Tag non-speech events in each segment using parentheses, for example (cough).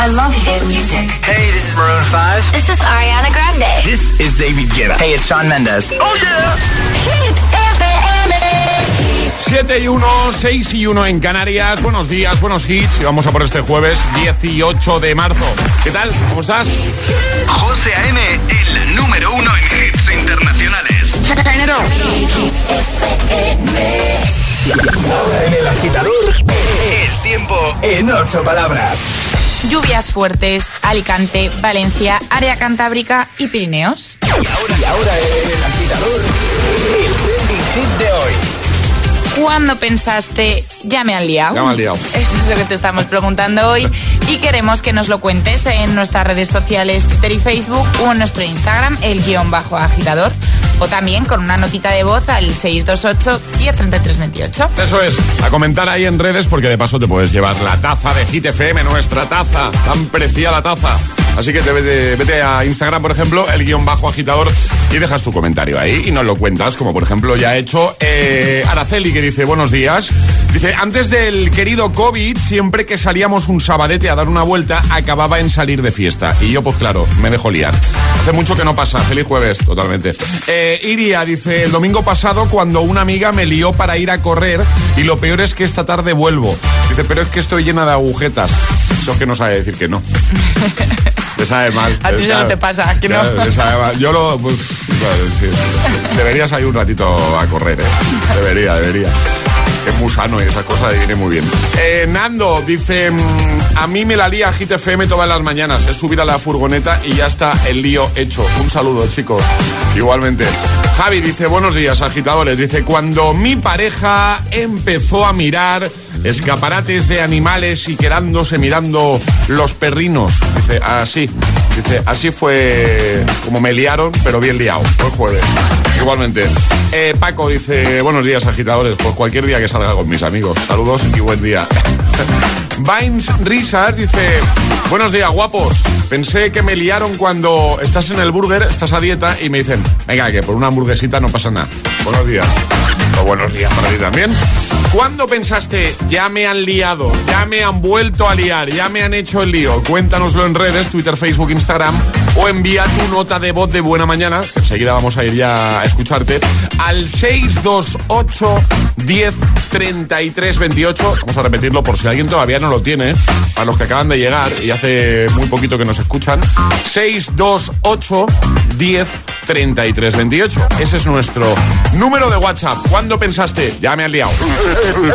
I love hit music. Hey, this is Maroon 5. This is Ariana Grande. This is David Guetta. Hey, it's Shawn Mendes. Oh yeah. Hit FM. 7 y 1, 6 y 1 en Canarias. Buenos días, buenos hits. Y vamos a por este jueves 18 de marzo. ¿Qué tal? ¿Cómo estás? José A.M., el número uno en hits internacionales. Ahora en el agitador, el tiempo en ocho palabras. Lluvias fuertes, Alicante, Valencia, área cantábrica y Pirineos. Y ahora, y ahora en el agitador, el trending hit de hoy. ¿Cuándo pensaste ya me han liado? Ya me han liado. Eso es lo que te estamos preguntando hoy y queremos que nos lo cuentes en nuestras redes sociales Twitter y Facebook o en nuestro Instagram, el guion bajo agitador, o también con una notita de voz al 628 103328. Eso es, a comentar ahí en redes porque de paso te puedes llevar la taza de Hit FM, nuestra taza, tan preciada taza. Así que te vete, vete a Instagram, por ejemplo, el guion bajo agitador y dejas tu comentario ahí y nos lo cuentas, como por ejemplo ya ha hecho eh, Araceli que dice buenos días. Dice, antes del querido COVID, siempre que salíamos un sabadete a dar una vuelta, acababa en salir de fiesta. Y yo, pues claro, me dejo liar. Hace mucho que no pasa. Feliz jueves, totalmente. Eh, Iria dice, el domingo pasado cuando una amiga me lió para ir a correr y lo peor es que esta tarde vuelvo. Dice, pero es que estoy llena de agujetas. Eso es que no sabe decir que no. (laughs) Le sabe mal. A ti no te pasa, ¿que no? Le sabe mal. Yo lo... pues, bueno, sí. Deberías ir un ratito a correr, ¿eh? Debería, debería. Es muy sano esa cosa viene muy bien. Eh, Nando dice, mm, a mí me la lía Hit FM todas las mañanas. Es subir a la furgoneta y ya está el lío hecho. Un saludo, chicos. Igualmente. Javi dice, buenos días, agitadores. Dice, cuando mi pareja empezó a mirar escaparates de animales y quedándose mirando los perrinos. Dice, así. Dice, así fue como me liaron, pero bien liado. Fue jueves. Igualmente. Eh, Paco dice, buenos días, agitadores. Pues cualquier día que salga con mis amigos. Saludos y buen día. (laughs) Vines Risas dice, buenos días, guapos. Pensé que me liaron cuando estás en el burger, estás a dieta y me dicen, venga, que por una hamburguesita no pasa nada. Buenos días. O buenos días para ti también. ¿Cuándo pensaste, ya me han liado, ya me han vuelto a liar, ya me han hecho el lío? Cuéntanoslo en redes, Twitter, Facebook, Instagram o envía tu nota de voz de buena mañana, que enseguida vamos a ir ya a escucharte, al 628 10 33 28. Vamos a repetirlo por si alguien todavía no lo tiene, a los que acaban de llegar y hace muy poquito que nos escuchan. 628 10 33 28. Ese es nuestro número de WhatsApp. ¿Cuándo pensaste? Ya me han liado.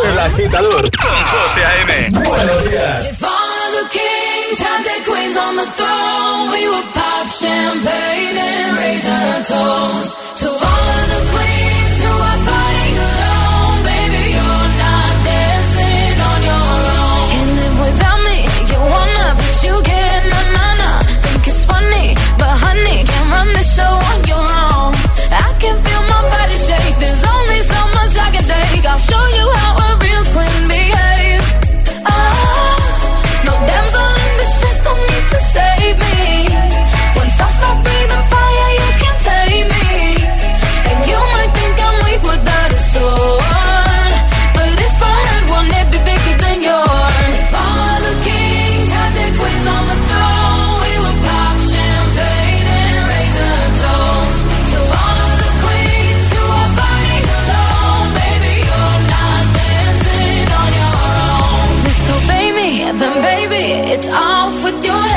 El agitador con José A.M. Buenos días. If all of the kings had their queens on the throne, we would pop champagne and raise a toast to all of the queens I'll show you how baby, it's off with your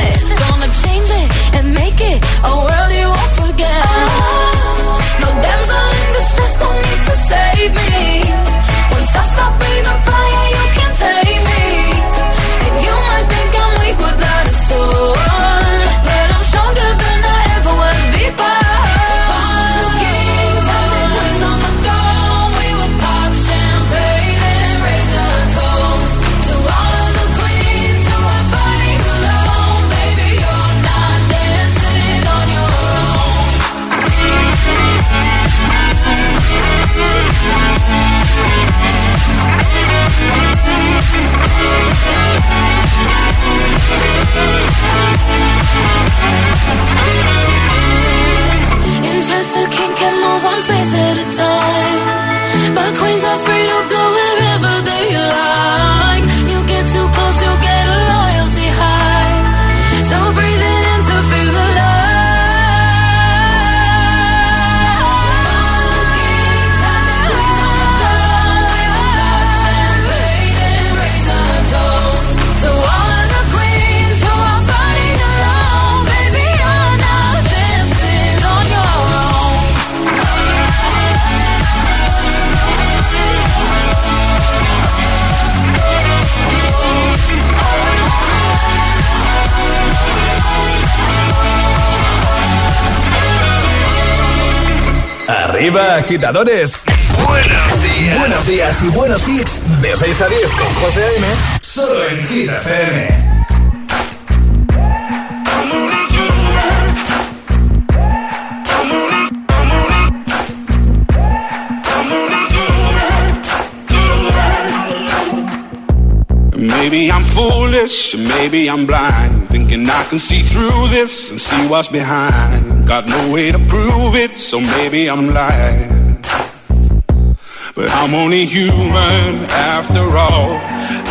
Arriba, agitadores. Buenos días. Buenos días y buenos hits. De 6 a 10 con José A.M. Solo en Hit FM. Maybe I'm foolish, maybe I'm blind. Thinking I can see through this and see what's behind. Got no way to prove it, so maybe I'm lying. But I'm only human after all.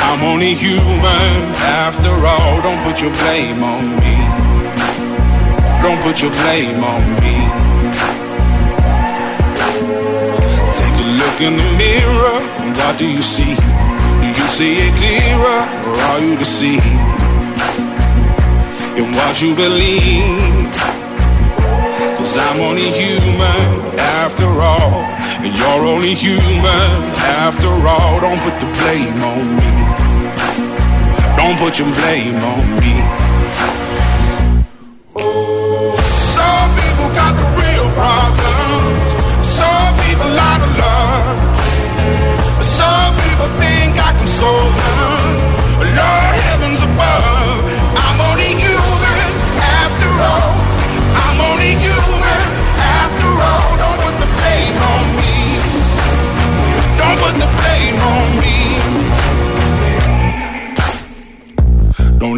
I'm only human after all. Don't put your blame on me. Don't put your blame on me. Take a look in the mirror. And what do you see? Do you see it clearer or are you deceived in what you believe? Cause I'm only human after all, and you're only human after all. Don't put the blame on me. Don't put your blame on me. Some people got the real problems. Some people love. Some people think I can solve them.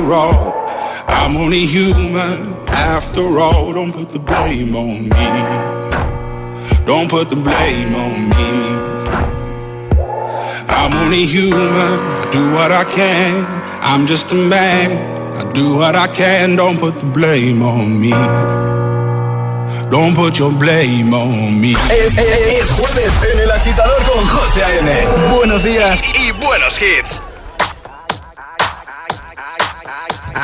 After all. I'm only human after all. Don't put the blame on me. Don't put the blame on me. I'm only human. I do what I can. I'm just a man. I do what I can. Don't put the blame on me. Don't put your blame on me. Es, es- es jueves en el agitador con José A.M. Buenos días. Y buenos hits.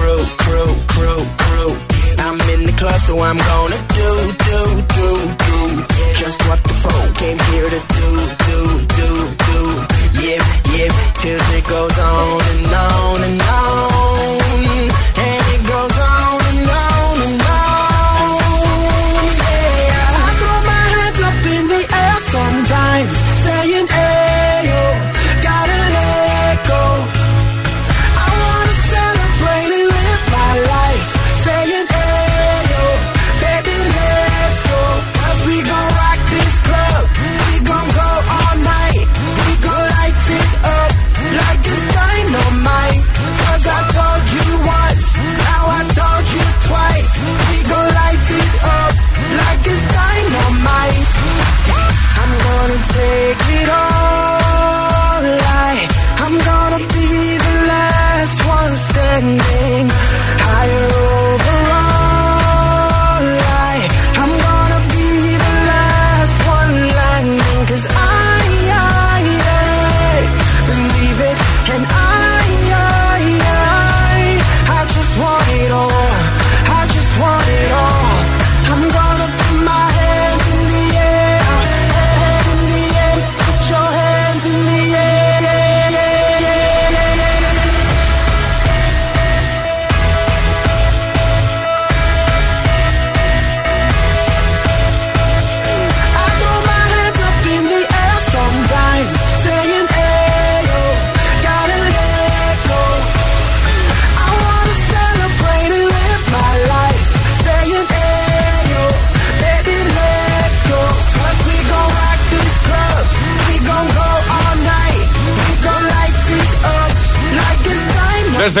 Crew, crew, crew, crew. I'm in the club, so I'm gonna do, do, do, do. Just what the folk came here to do, do, do, do. Yeah, yeah, it goes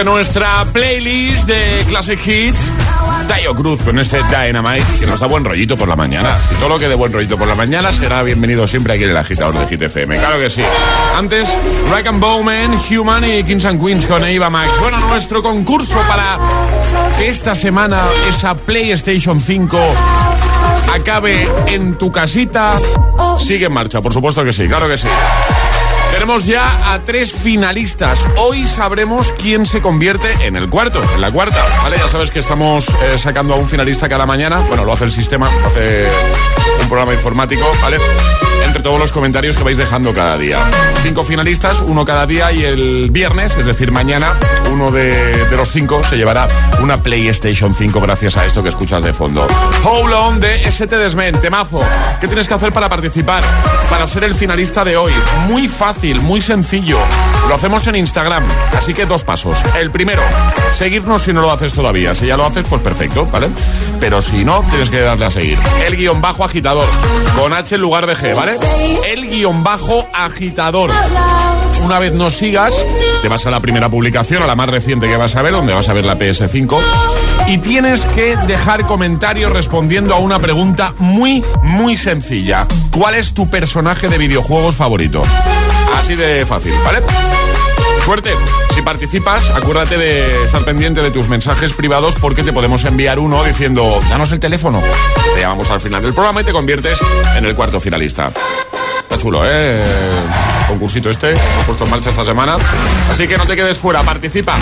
nuestra playlist de Classic Hits, Tayo Cruz con este Dynamite que nos da buen rollito por la mañana. Y todo lo que de buen rollito por la mañana será bienvenido siempre aquí en el agitador de Hit FM. Claro que sí. Antes, Rack and Bowman, Human y Kings and Queens con Eva Max. Bueno, nuestro concurso para esta semana esa PlayStation 5 acabe en tu casita sigue en marcha, por supuesto que sí, claro que sí. Tenemos ya a tres finalistas. Hoy sabremos quién se convierte en el cuarto, en la cuarta. ¿Vale? Ya sabes que estamos eh, sacando a un finalista cada mañana. Bueno, lo hace el sistema, hace programa informático, ¿vale? Entre todos los comentarios que vais dejando cada día. Cinco finalistas, uno cada día y el viernes, es decir, mañana, uno de, los cinco se llevará una PlayStation 5 gracias a esto que escuchas de fondo. Hold on de ST Desmen, temazo. ¿Qué tienes que hacer para participar? Para ser el finalista de hoy. Muy fácil, muy sencillo. Lo hacemos en Instagram, así que dos pasos. El primero, seguirnos si no lo haces todavía. Si ya lo haces, pues perfecto, ¿vale? Pero si no, tienes que darle a seguir. El guion bajo agitador, con H en lugar de G, ¿vale? El guion bajo agitador. Una vez nos sigas, te vas a la primera publicación, a la más reciente que vas a ver, donde vas a ver la PS5. Y tienes que dejar comentarios respondiendo a una pregunta muy, muy sencilla. ¿Cuál es tu personaje de videojuegos favorito? Así de fácil, ¿vale? Si participas, acuérdate de estar pendiente de tus mensajes privados porque te podemos enviar uno diciendo, danos el teléfono. Te llamamos al final del programa y te conviertes en el cuarto finalista. Está chulo, ¿eh? Concursito este, hemos puesto en marcha esta semana. Así que no te quedes fuera, participa.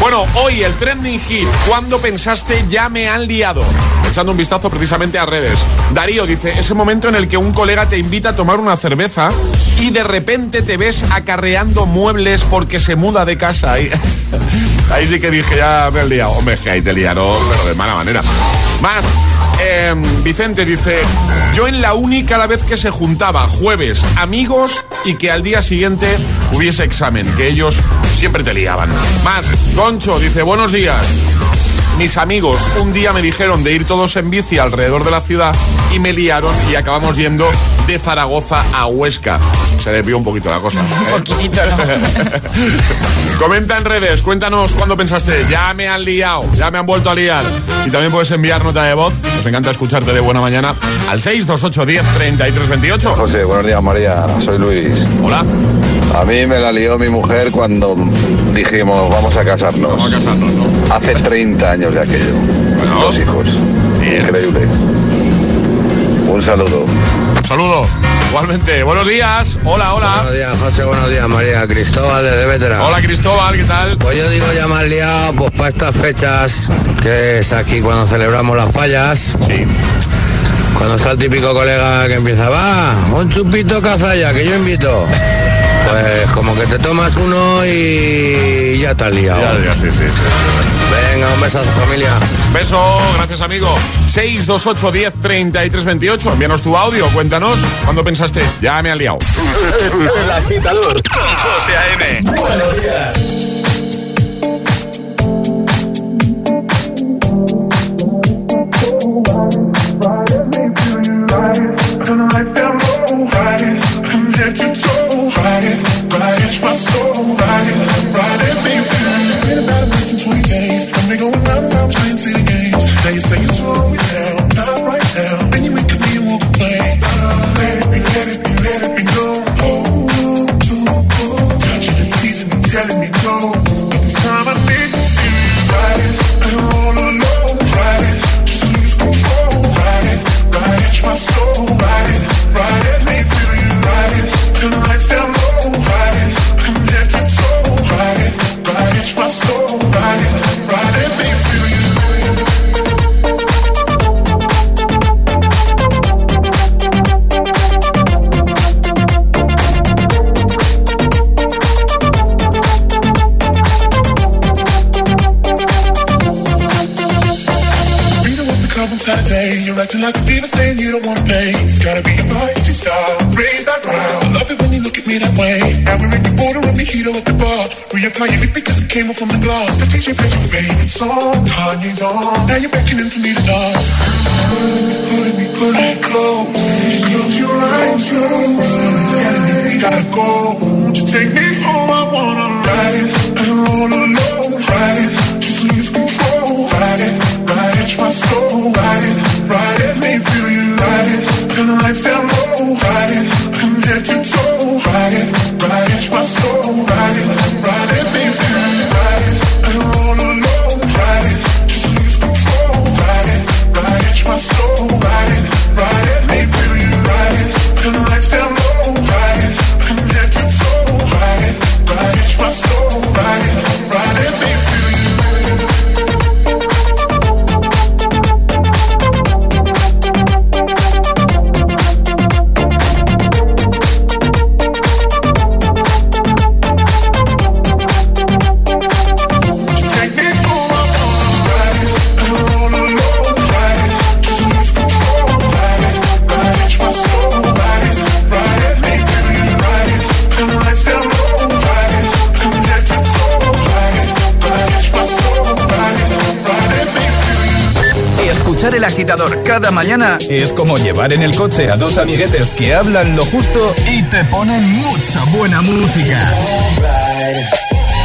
Bueno, hoy el trending hit. ¿Cuándo pensaste ya me han liado? Echando un vistazo precisamente a redes. Darío dice, ese momento en el que un colega te invita a tomar una cerveza y de repente te ves acarreando muebles porque se muda de casa. Ahí, (laughs) ahí sí que dije, ya me han liado. Hombre, que ahí te liaron, pero de mala manera. Más, eh, Vicente dice, yo en la uni cada vez que se juntaba jueves amigos y que al día siguiente hubiese examen, que ellos siempre te liaban. Más, Concho dice, buenos días. Mis amigos un día me dijeron de ir todos en bici alrededor de la ciudad y me liaron y acabamos yendo de Zaragoza a Huesca. Se desvió un poquito la cosa. (laughs) ¿eh? Un poquitito, ¿no? (laughs) Comenta en redes, cuéntanos cuándo pensaste, ya me han liado, ya me han vuelto a liar. Y también puedes enviar nota de voz, nos encanta escucharte de buena mañana, al 628 10 33 28. José, buenos días María, soy Luis. Hola, A mí me la lió mi mujer cuando dijimos vamos a casarnos. vamos a casarnos, ¿no? Hace 30 años de aquello. Bueno. Dos hijos. Bien. Increíble. Un saludo. Un saludo. Igualmente, buenos días. Hola, Buenos hola. días, José, buenos días, María. Cristóbal desde Vétera. Hola Cristóbal, ¿qué tal? Pues yo digo ya has liado, pues para estas fechas, que es aquí cuando celebramos las fallas, Sí. cuando está el típico colega que empieza, va, un chupito cazalla, que yo invito. Pues como que te tomas uno y ya te has liado. Ya, ya, sí, sí. Venga, un besazo, familia. Beso, gracias amigo. 628 10 33 28. Envíanos tu audio, cuéntanos cuándo pensaste, ya me han liado. (laughs) El agitador Con José A.M. Buenos días. Cada mañana es como llevar en el coche a dos amiguetes que hablan lo justo y te ponen mucha buena música.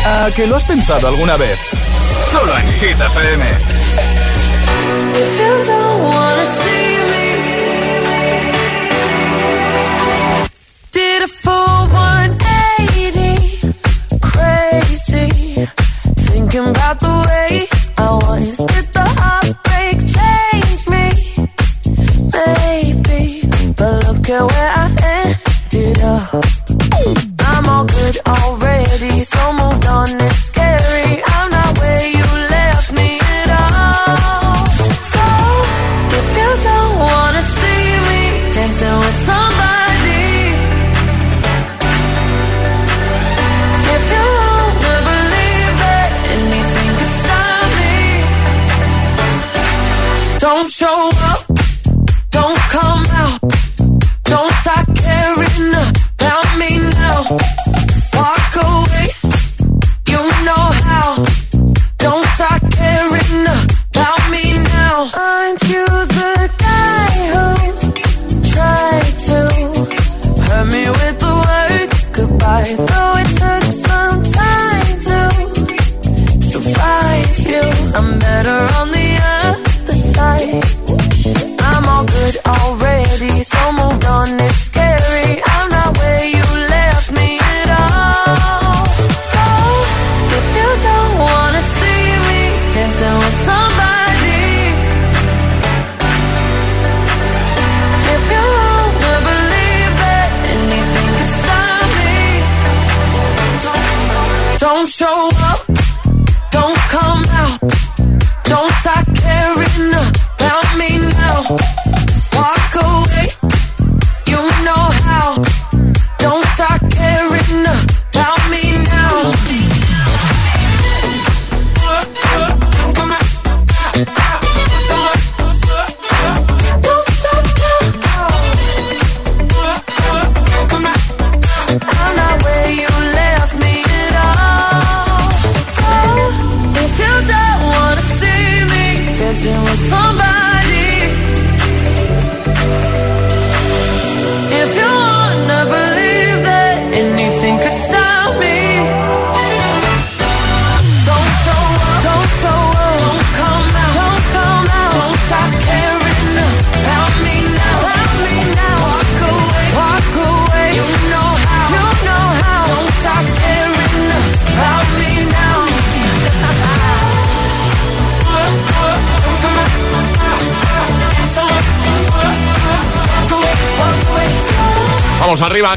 ¿A que lo has pensado alguna vez? Solo en Hit FM.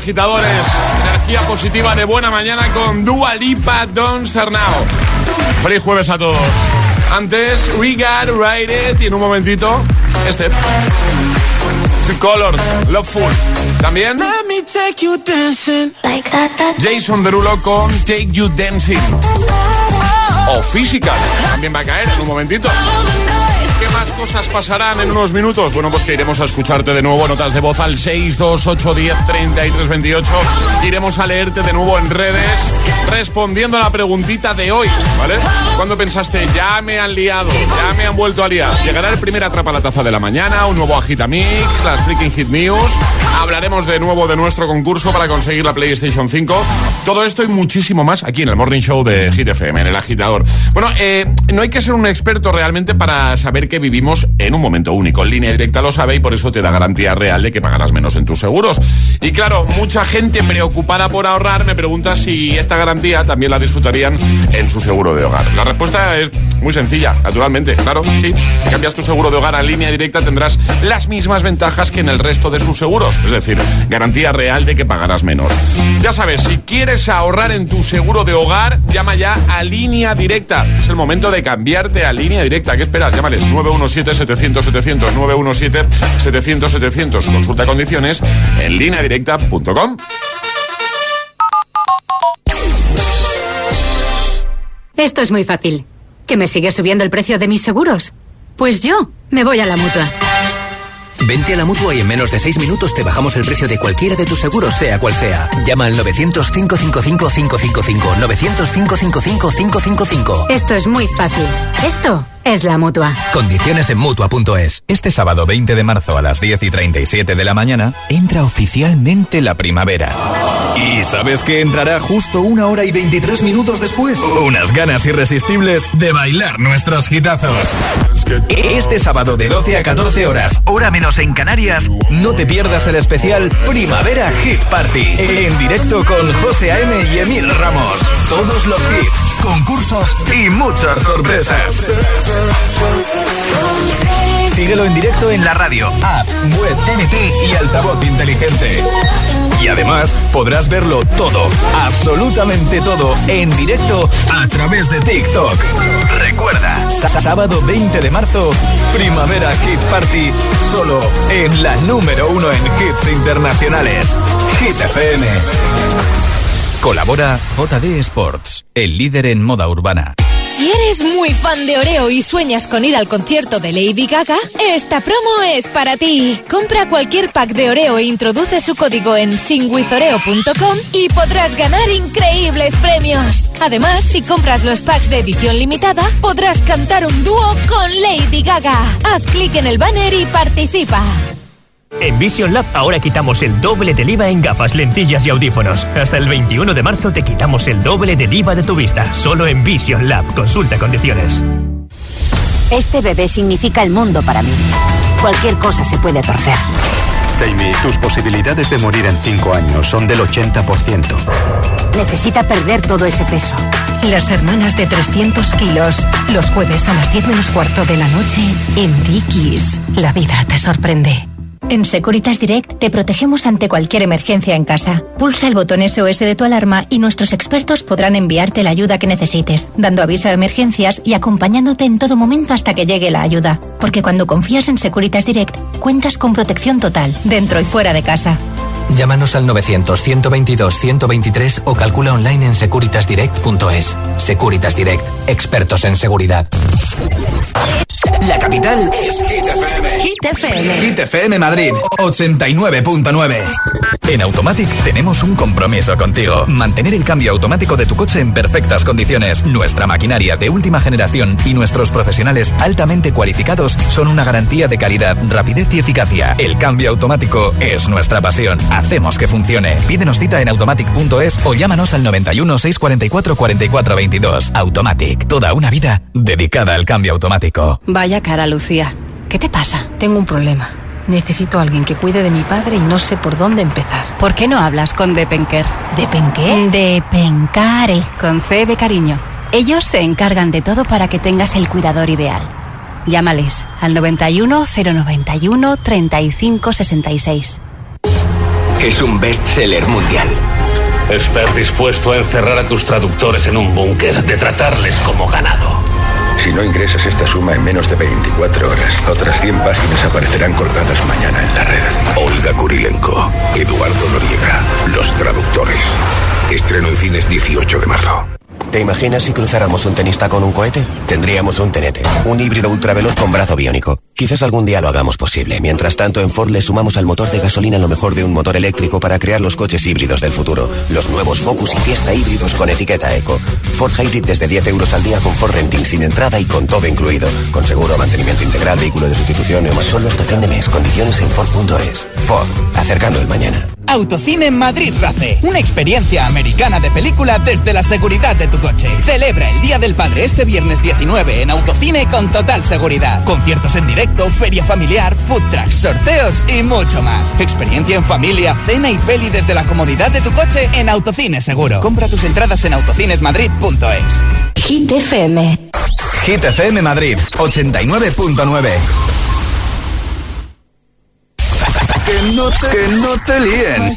Agitadores. Energía positiva de buena mañana con Dua Lipa Don Sernao. Feliz jueves a todos. Antes, We Got Ride It y en un momentito, este. The Colors, Loveful. También Let me take you dancing like that, that. Jason Derulo con Take You Dancing. O Physical. También va a caer en un momentito. ¿Qué más cosas pasarán en unos minutos? Bueno, pues que iremos a escucharte de nuevo notas de voz al 628103328. Iremos a leerte de nuevo en redes respondiendo a la preguntita de hoy, ¿vale? Cuando pensaste, ya me han liado, ya me han vuelto a liar. Llegará el primer atrapa la taza de la mañana, un nuevo Agitamix, las Freaking Hit News. Hablaremos de nuevo de nuestro concurso para conseguir la PlayStation 5. Todo esto y muchísimo más aquí en el Morning Show de Hit FM, en el agitador. Bueno, eh, no hay que ser un experto realmente para saber que vivimos en un momento único. En línea directa lo sabe y por eso te da garantía real de que pagarás menos en tus seguros. Y claro, mucha gente preocupada por ahorrar me pregunta si esta garantía también la disfrutarían en su seguro de hogar. La respuesta es muy sencilla, naturalmente. Claro, sí. Si cambias tu seguro de hogar a línea directa tendrás las mismas ventajas que en el resto de sus seguros. Es decir, garantía real de que pagarás menos. Ya sabes, si quieres ahorrar en tu seguro de hogar, llama ya a línea directa. Es el momento de cambiarte a línea directa. ¿Qué esperas? Llámales 917-700-700, 917-700-700. Consulta condiciones en lineadirecta.com. Esto es muy fácil. ¿Que me sigue subiendo el precio de mis seguros? Pues yo me voy a la mutua. Vente a la mutua y en menos de 6 minutos te bajamos el precio de cualquiera de tus seguros, sea cual sea. Llama al 900-555-555. 900-555-555. Esto es muy fácil. Esto es la mutua. Condiciones en mutua.es. Este sábado 20 de marzo a las 10 y 37 de la mañana entra oficialmente la primavera. ¿Y sabes que entrará justo una hora y 23 minutos después? Unas ganas irresistibles de bailar nuestros hitazos. Este sábado de 12 a 14 horas, hora menos en Canarias, no te pierdas el especial Primavera Hit Party. En directo con José A.M. y Emil Ramos. Todos los hits, concursos y muchas sorpresas. Síguelo en directo en la radio, app, web, TNT y altavoz inteligente. Y además podrás verlo todo, absolutamente todo, en directo a través de TikTok. Recuerda, sá- sábado 20 de marzo, Primavera Hit Party, solo en la número uno en hits internacionales. Hit. Colabora JD Sports, el líder en moda urbana. Si eres muy fan de Oreo y sueñas con ir al concierto de Lady Gaga, esta promo es para ti. Compra cualquier pack de Oreo e introduce su código en singwithoreo.com y podrás ganar increíbles premios. Además, si compras los packs de edición limitada, podrás cantar un dúo con Lady Gaga. Haz clic en el banner y participa. En Vision Lab ahora quitamos el doble del IVA en gafas, lentillas y audífonos. Hasta el 21 de marzo te quitamos el doble del IVA de tu vista. Solo en Vision Lab. Consulta condiciones. Este bebé significa el mundo para mí. Cualquier cosa se puede torcer. Jamie, tus posibilidades de morir en 5 años son del 80%. Necesita perder todo ese peso. Las hermanas de 300 kilos, los jueves a las 10 menos cuarto de la noche en Dickies. La vida te sorprende. En Securitas Direct te protegemos ante cualquier emergencia en casa. Pulsa el botón SOS de tu alarma y nuestros expertos podrán enviarte la ayuda que necesites, dando aviso a emergencias y acompañándote en todo momento hasta que llegue la ayuda. Porque cuando confías en Securitas Direct, cuentas con protección total, dentro y fuera de casa. Llámanos al 900-122-123 o calcula online en securitasdirect.es. Securitas Direct, expertos en seguridad. La capital es Hit FM. Hit FM. Hit FM Madrid 89.9. En Automatic tenemos un compromiso contigo. Mantener el cambio automático de tu coche en perfectas condiciones. Nuestra maquinaria de última generación y nuestros profesionales altamente cualificados son una garantía de calidad, rapidez y eficacia. El cambio automático es nuestra pasión. Hacemos que funcione. Pídenos cita en automatic.es o llámanos al 91 644 44 22. Automatic, toda una vida dedicada al cambio automático. Vaya cara, Lucía. ¿Qué te pasa? Tengo un problema. Necesito a alguien que cuide de mi padre y no sé por dónde empezar. ¿Por qué no hablas con Depenker? ¿Depenqué? Depencare, con C de cariño. Ellos se encargan de todo para que tengas el cuidador ideal. Llámales al 91 091 35 66. Es un bestseller mundial. ¿Estás dispuesto a encerrar a tus traductores en un búnker, de tratarles como ganado? Si no ingresas esta suma en menos de 24 horas, otras 100 páginas aparecerán colgadas mañana en la red. Olga Kurilenko, Eduardo Noriega, Los Traductores. Estreno en cines 18 de marzo. ¿Te imaginas si cruzáramos un tenista con un cohete? Tendríamos un tenete, un híbrido ultraveloz con brazo biónico. Quizás algún día lo hagamos posible. Mientras tanto, en Ford le sumamos al motor de gasolina lo mejor de un motor eléctrico para crear los coches híbridos del futuro. Los nuevos Focus y Fiesta híbridos con etiqueta Eco. Ford Hybrid desde 10 euros al día con Ford Renting sin entrada y con todo incluido. Con seguro, mantenimiento integral, vehículo de sustitución y. Solo hasta fin de mes. Condiciones en Ford.es. Ford, acercando el mañana. Autocine Madrid Race, una experiencia americana de película desde la seguridad de tu coche. Celebra el Día del Padre este viernes 19 en Autocine con total seguridad. Conciertos en directo, feria familiar, food trucks, sorteos y mucho más. Experiencia en familia, cena y peli desde la comodidad de tu coche en Autocine Seguro. Compra tus entradas en autocinesmadrid.es. Hit FM. Hit FM Madrid 89.9. Que no te, que no te líen.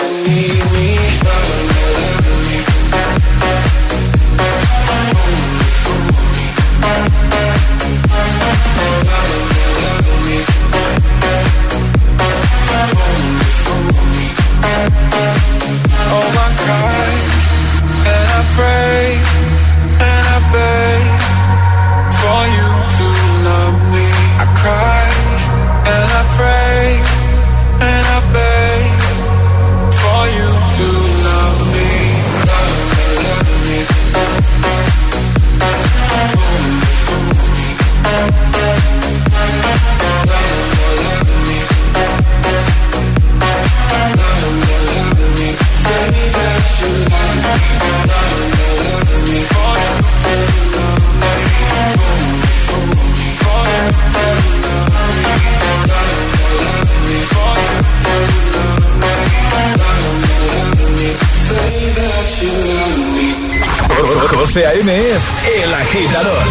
José A.M. es El Agitador.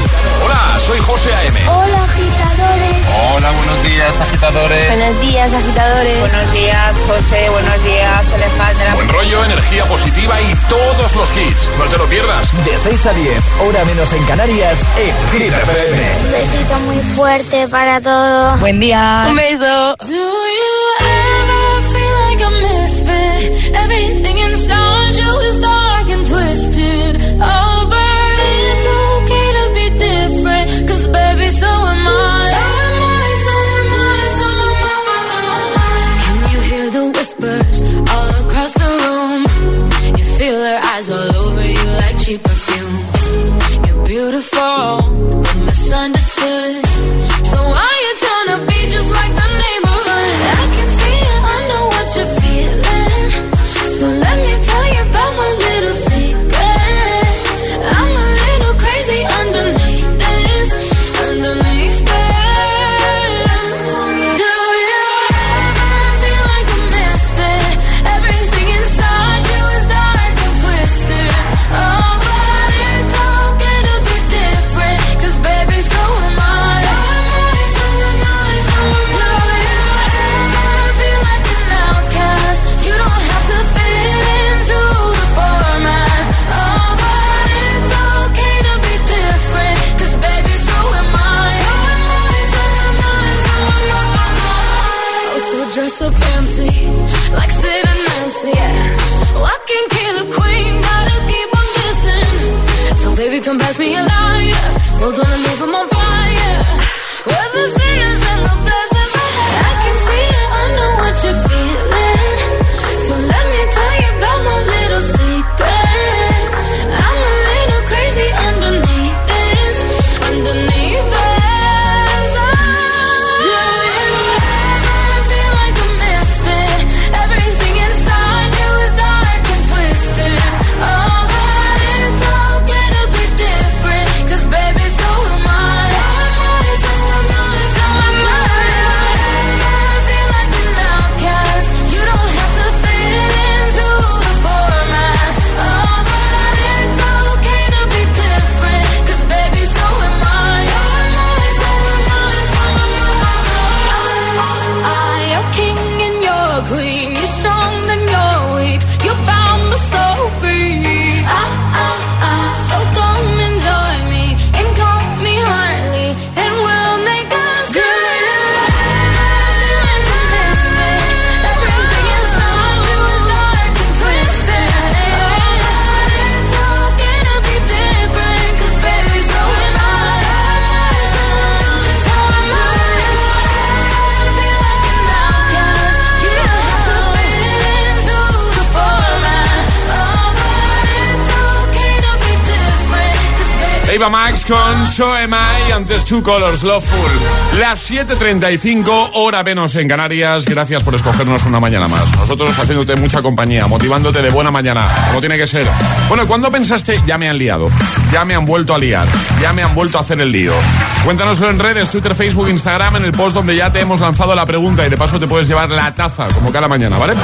Hola, soy José A.M. Hola, agitadores. Hola, buenos días, agitadores. Buenos días, agitadores. Buenos días, José. Buenos días, Elefante. Buen rollo, energía positiva y todos los hits. No te lo pierdas. De 6 a 10, hora menos en Canarias, en Hit Un besito muy fuerte para todos. Buen día. Un beso. Do you ever feel like a misfit? Everything a lighter. Con So Am I, antes Two Colors, Loveful. Las 7.35, hora menos en Canarias. Gracias por escogernos una mañana más. Nosotros haciéndote mucha compañía, motivándote de buena mañana, como tiene que ser. Bueno, ¿cuándo pensaste? Ya me han liado. Ya me han vuelto a liar. Ya me han vuelto a hacer el lío. Cuéntanoslo en redes, Twitter, Facebook, Instagram, en el post donde ya te hemos lanzado la pregunta y de paso te puedes llevar la taza, como cada mañana, ¿vale?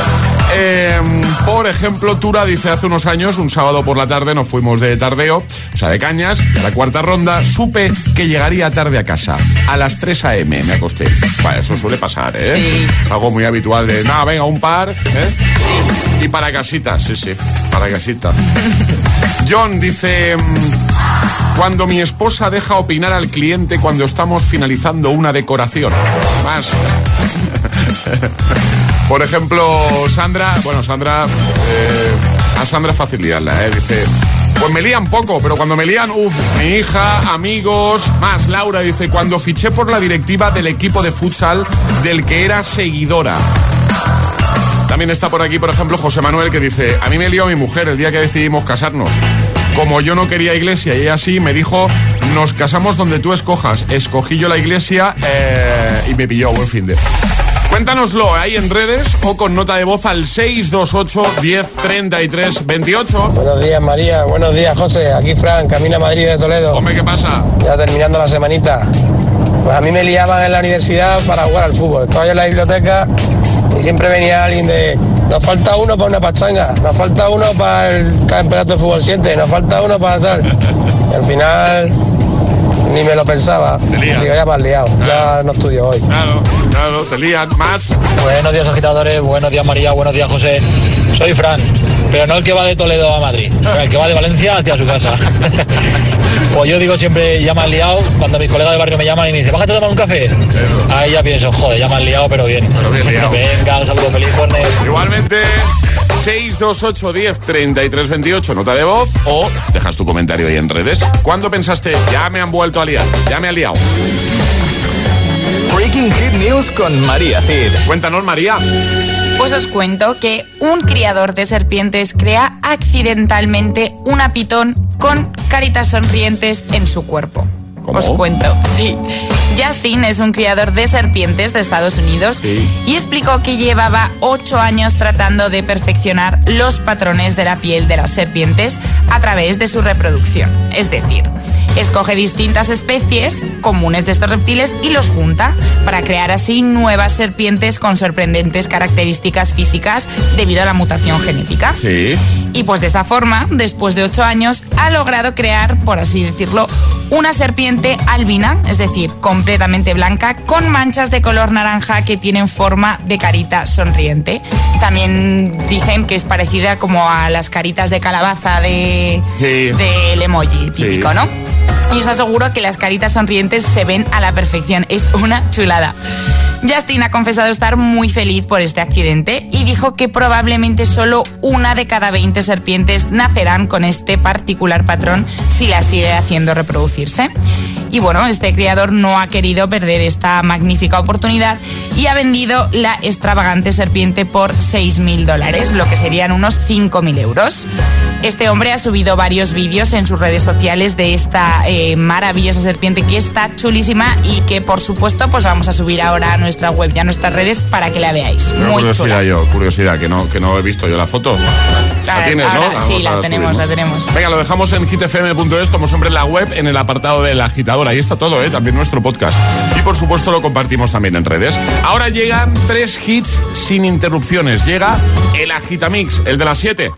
Eh, por ejemplo, Tura dice hace unos años, un sábado por la tarde, nos fuimos de tardeo, o sea, de cañas, a la cuarta ronda supe que llegaría tarde a casa. A las 3 a.m. me acosté. Bueno, eso suele pasar, ¿eh? Algo muy habitual de, nada, venga, un par, ¿eh? Y para casita, sí, sí, para casita. John dice, mm, cuando mi esposa deja opinar al cliente cuando estamos finalizando una decoración. Más. (laughs) Por ejemplo, Sandra, bueno, Sandra, eh, a Sandra liarla, ¿eh? Dice, pues me lían poco, pero cuando me lían, uff, mi hija, amigos, más. Laura dice, cuando fiché por la directiva del equipo de futsal del que era seguidora. También está por aquí, por ejemplo, José Manuel que dice, a mí me lió mi mujer el día que decidimos casarnos. Como yo no quería iglesia y así, me dijo, nos casamos donde tú escojas. Escogí yo la iglesia eh, y me pilló buen fin de... Cuéntanoslo ahí en redes o con nota de voz al 628 10 33 28. Buenos días María, buenos días José, aquí Fran, camino a Madrid de Toledo. Hombre, ¿qué pasa? Ya terminando la semanita. Pues a mí me liaban en la universidad para jugar al fútbol. Estaba yo en la biblioteca y siempre venía alguien de, nos falta uno para una pachanga, nos falta uno para el campeonato de fútbol 7, nos falta uno para tal. Y al final ni me lo pensaba. Digo, ya me has liado, ya no estudio hoy. Claro, claro, te lían más. Buenos días agitadores, buenos días María, buenos días José. Soy Fran, pero no el que va de Toledo a Madrid, el que va de Valencia hacia su casa. (laughs) pues yo digo siempre, ya me has liado, cuando mis colegas de barrio me llaman y me dicen, bájate a tomar un café. Ahí ya pienso, joder, ya me has liado, pero bien. Venga, un saludo feliz, viernes. Igualmente, 628 10 33 28, nota de voz o dejas tu comentario ahí en redes. ¿Cuándo pensaste, ya me han vuelto a liar, ya me han liado? Breaking Hit News con María Cid. Cuéntanos, María. Pues os cuento que un criador de serpientes crea accidentalmente una pitón con caritas sonrientes en su cuerpo. ¿Cómo? Os cuento, sí. Justin es un criador de serpientes de Estados Unidos y explicó que llevaba ocho años tratando de perfeccionar los patrones de la piel de las serpientes a través de su reproducción. Es decir, escoge distintas especies comunes de estos reptiles y los junta para crear así nuevas serpientes con sorprendentes características físicas debido a la mutación genética. Sí. Y pues de esta forma, después de ocho años, ha logrado crear, por así decirlo, una serpiente albina, es decir, completamente blanca, con manchas de color naranja que tienen forma de carita sonriente. También dicen que es parecida como a las caritas de calabaza de, Sí. del emoji típico, Sí. ¿no? Y os aseguro que las caritas sonrientes se ven a la perfección. Es una chulada. Justin ha confesado estar muy feliz por este accidente y dijo que probablemente solo una de cada 20 serpientes nacerán con este particular patrón si la sigue haciendo reproducirse. Y bueno, este criador no ha querido perder esta magnífica oportunidad y ha vendido la extravagante serpiente por 6.000 dólares, lo que serían unos 5.000 euros. Este hombre ha subido varios vídeos en sus redes sociales de esta eh, maravillosa serpiente que está chulísima y que por supuesto pues vamos a subir ahora a nuestra web y a nuestras redes para que la veáis. Muy curiosidad chula. yo, curiosidad, que no, que no he visto yo la foto. La tienes, ahora ¿no? sí, la tenemos, subir, ¿no? la tenemos. Venga, lo dejamos en hitfm.es, como siempre en la web, en el apartado del agitador. Ahí está todo, ¿eh? También nuestro podcast. Y por supuesto lo compartimos también en redes. Ahora llegan tres hits sin interrupciones. Llega el Agitamix, el de las 7.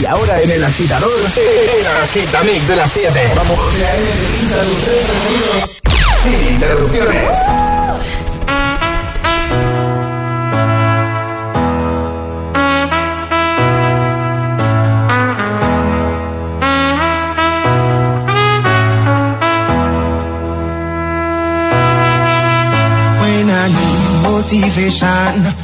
Y ahora en el agitador, el agitamix de las 7. Vamos. Sin interrupciones. When I need motivation,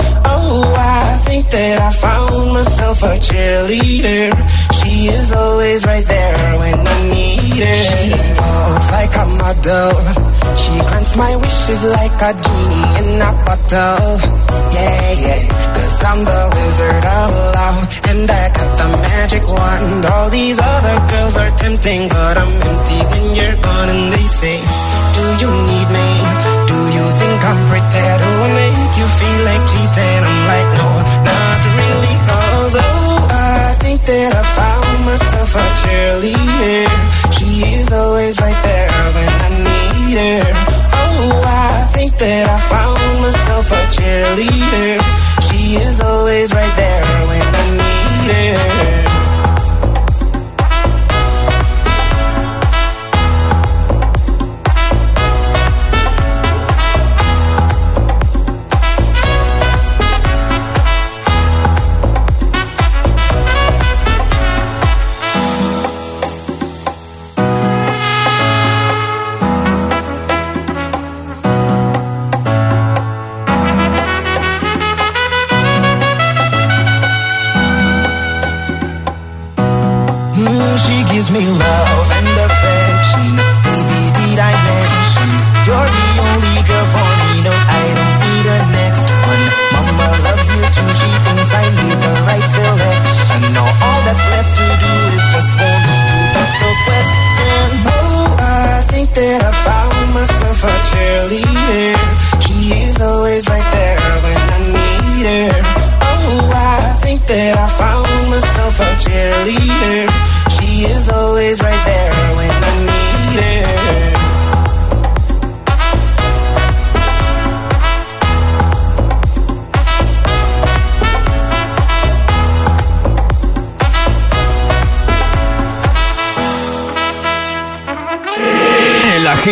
That I found myself a cheerleader. She is always right there when I need her. She walks like a model. She grants my wishes like a genie in a bottle. Yeah, yeah. Cause I'm the wizard of love. And I got the magic wand. All these other girls are tempting, but I'm empty when you're gone. And they say, Do you need me? You think I'm pretty? Do I make you feel like cheating? I'm like, no, not really. Cause oh, I think that I found myself a cheerleader. She is always right there when I need her. Oh, I think that I found myself a cheerleader. She is always right there when I need her. That I found myself a cheerleader.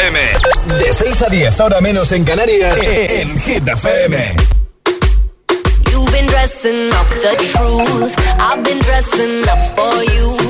A.M. De 6 a 10, ahora menos en Canarias, en Hit FM. You've been dressing up the truth. I've been dressing up for you.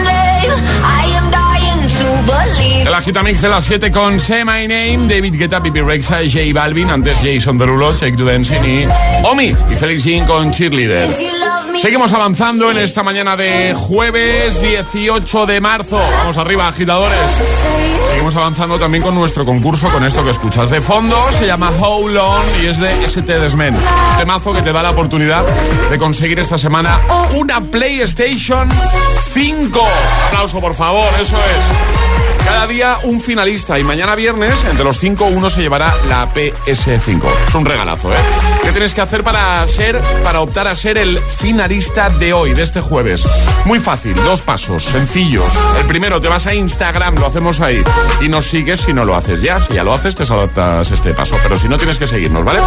El agitamix de las 7 con Say My Name, David Guetta, Pipi Rexa, J Balvin, antes Jason Derulo, Check to Dancing y Omi y Felix Jean con Cheerleader. Seguimos avanzando en esta mañana de jueves 18 de marzo. Vamos arriba, agitadores. Seguimos avanzando también con nuestro concurso, con esto que escuchas de fondo. Se llama How Long y es de ST Desmen. Un temazo que te da la oportunidad de conseguir esta semana una PlayStation 5. Aplauso, por favor, eso es. Cada día un finalista y mañana viernes, entre los cinco, uno se llevará la PS5. Es un regalazo, ¿eh? ¿Qué tienes que hacer para ser, para optar a ser el finalista de hoy, de este jueves? Muy fácil, dos pasos, sencillos. El primero, te vas a Instagram, lo hacemos ahí. Y nos sigues si no lo haces ya. Si ya lo haces, te saltas este paso. Pero si no, tienes que seguirnos, ¿vale?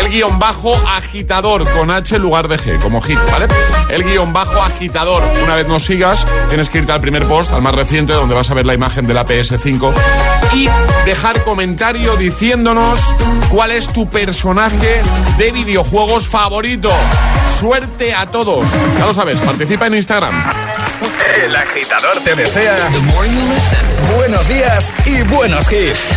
El guion bajo agitador con H en lugar de G, como hit, ¿vale? El guion bajo agitador. Una vez nos sigas, tienes que irte al primer post, al más reciente, donde vas a ver la imagen de la PS5 y dejar comentario diciéndonos cuál es tu personaje de videojuegos favorito. Suerte a todos. Ya lo sabes, participa en Instagram. El agitador te desea buenos días y buenos hits.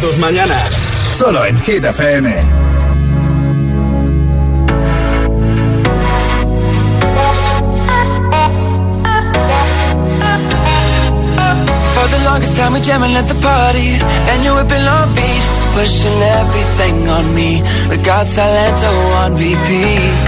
De tus mañanas. Solo en Hit FM. For the longest time we jamming at the party And you whipping on beat Pushing everything on me We got Salento on repeat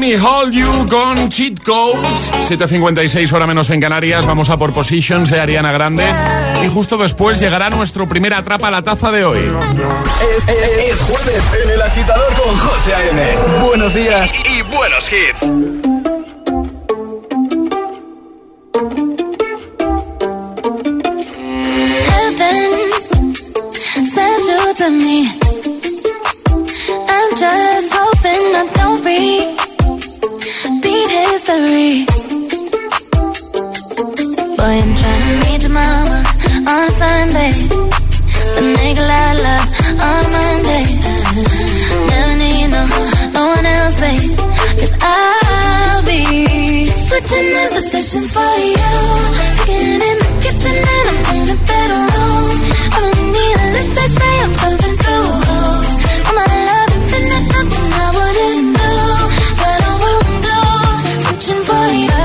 me hold you con cheat codes. 7.56 hora menos en Canarias. Vamos a por Positions de Ariana Grande. Y justo después llegará nuestro primer atrapa la taza de hoy. Es, es- es jueves en el agitador con José A.M. Buenos días y buenos hits. Heaven sent you to me. I'm just hoping I don't positions for you. Cooking in the kitchen and I'm in the bedroom. I don't need a I'm my love I wouldn't do. But I won't do. Switching for you.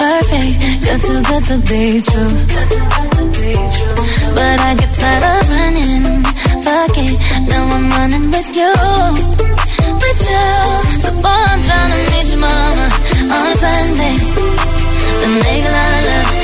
Perfect, too good to be true. But I get tired of running. Fuck it, now I'm running with you. With you. So boy, I'm trying to meet your mama on Sunday. The nigga I love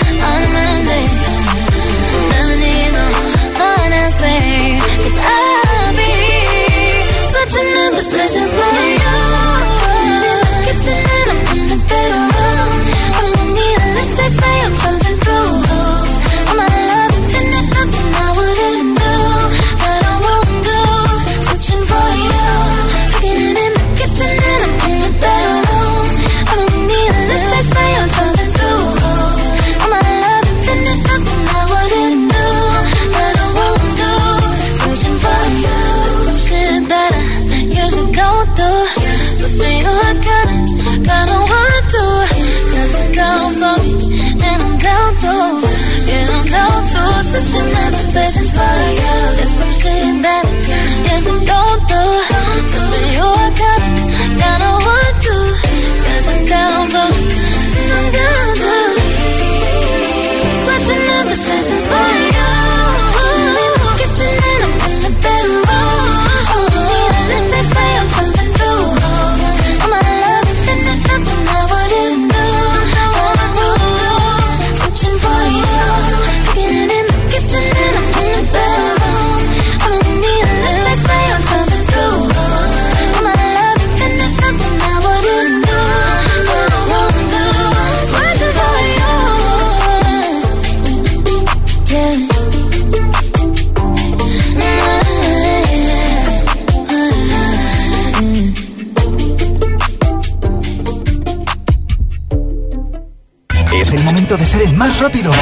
rápido.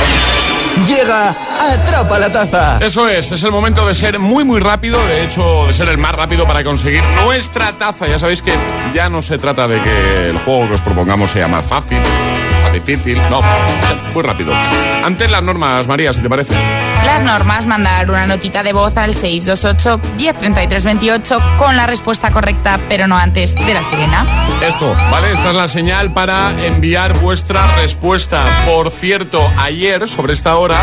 Llega Atrapa la Taza. Eso es, es el momento de ser muy muy rápido, de hecho de ser el más rápido para conseguir nuestra taza. Ya sabéis que ya no se trata de que el juego que os propongamos sea más fácil, más difícil, no, muy rápido. Antes las normas, María, si te parece. Las normas, mandar una notita de voz al 628 103328 con la respuesta correcta, pero no antes de la sirena. Esto, ¿vale? Esta es la señal para enviar vuestra respuesta. Por cierto, ayer, sobre esta hora,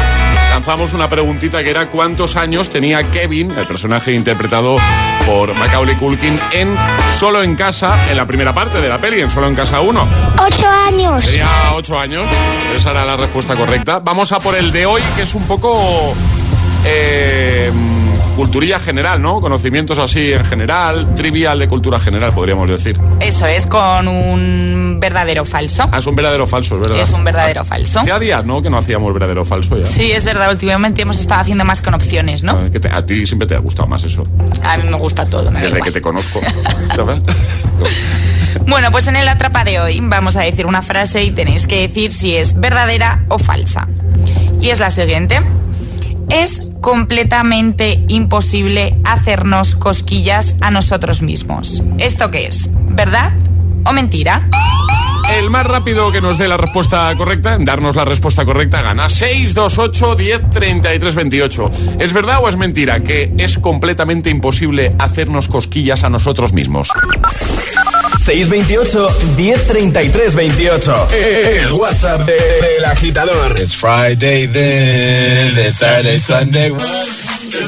lanzamos una preguntita que era ¿cuántos años tenía Kevin, el personaje interpretado por Macaulay Culkin, en Solo en Casa, en la primera parte de la peli, en Solo en Casa 1? Ocho años. Tenía 8 años, esa era la respuesta correcta. Vamos a por el de hoy, que es un poco... eh, culturilla general, ¿no? Conocimientos así en general, trivial de cultura general, podríamos decir. Eso es con un verdadero falso. Ah, es un verdadero falso, es verdad. Es un verdadero falso. Hacía días, ¿no? Que no hacíamos verdadero falso ya. Sí, es verdad, últimamente hemos estado haciendo más con opciones, ¿no? Ah, que te- a ti siempre te ha gustado más eso. A mí me gusta todo, me Desde que te conozco. (laughs) ¿Sabes? (laughs) Bueno, pues en el atrapa de hoy vamos a decir una frase y tenéis que decir si es verdadera o falsa. Y es la siguiente. Es completamente imposible hacernos cosquillas a nosotros mismos. ¿Esto qué es? ¿Verdad o mentira? El más rápido que nos dé la respuesta correcta, en darnos la respuesta correcta, gana 628 10 33 28. ¿Es verdad o es mentira que es completamente imposible hacernos cosquillas a nosotros mismos? 628 1033 28. El WhatsApp de- del agitador. It's Friday then, it's Saturday, Sunday. It's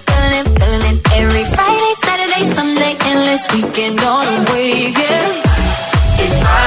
Sunday, endless weekend on a wave, yeah. It's Friday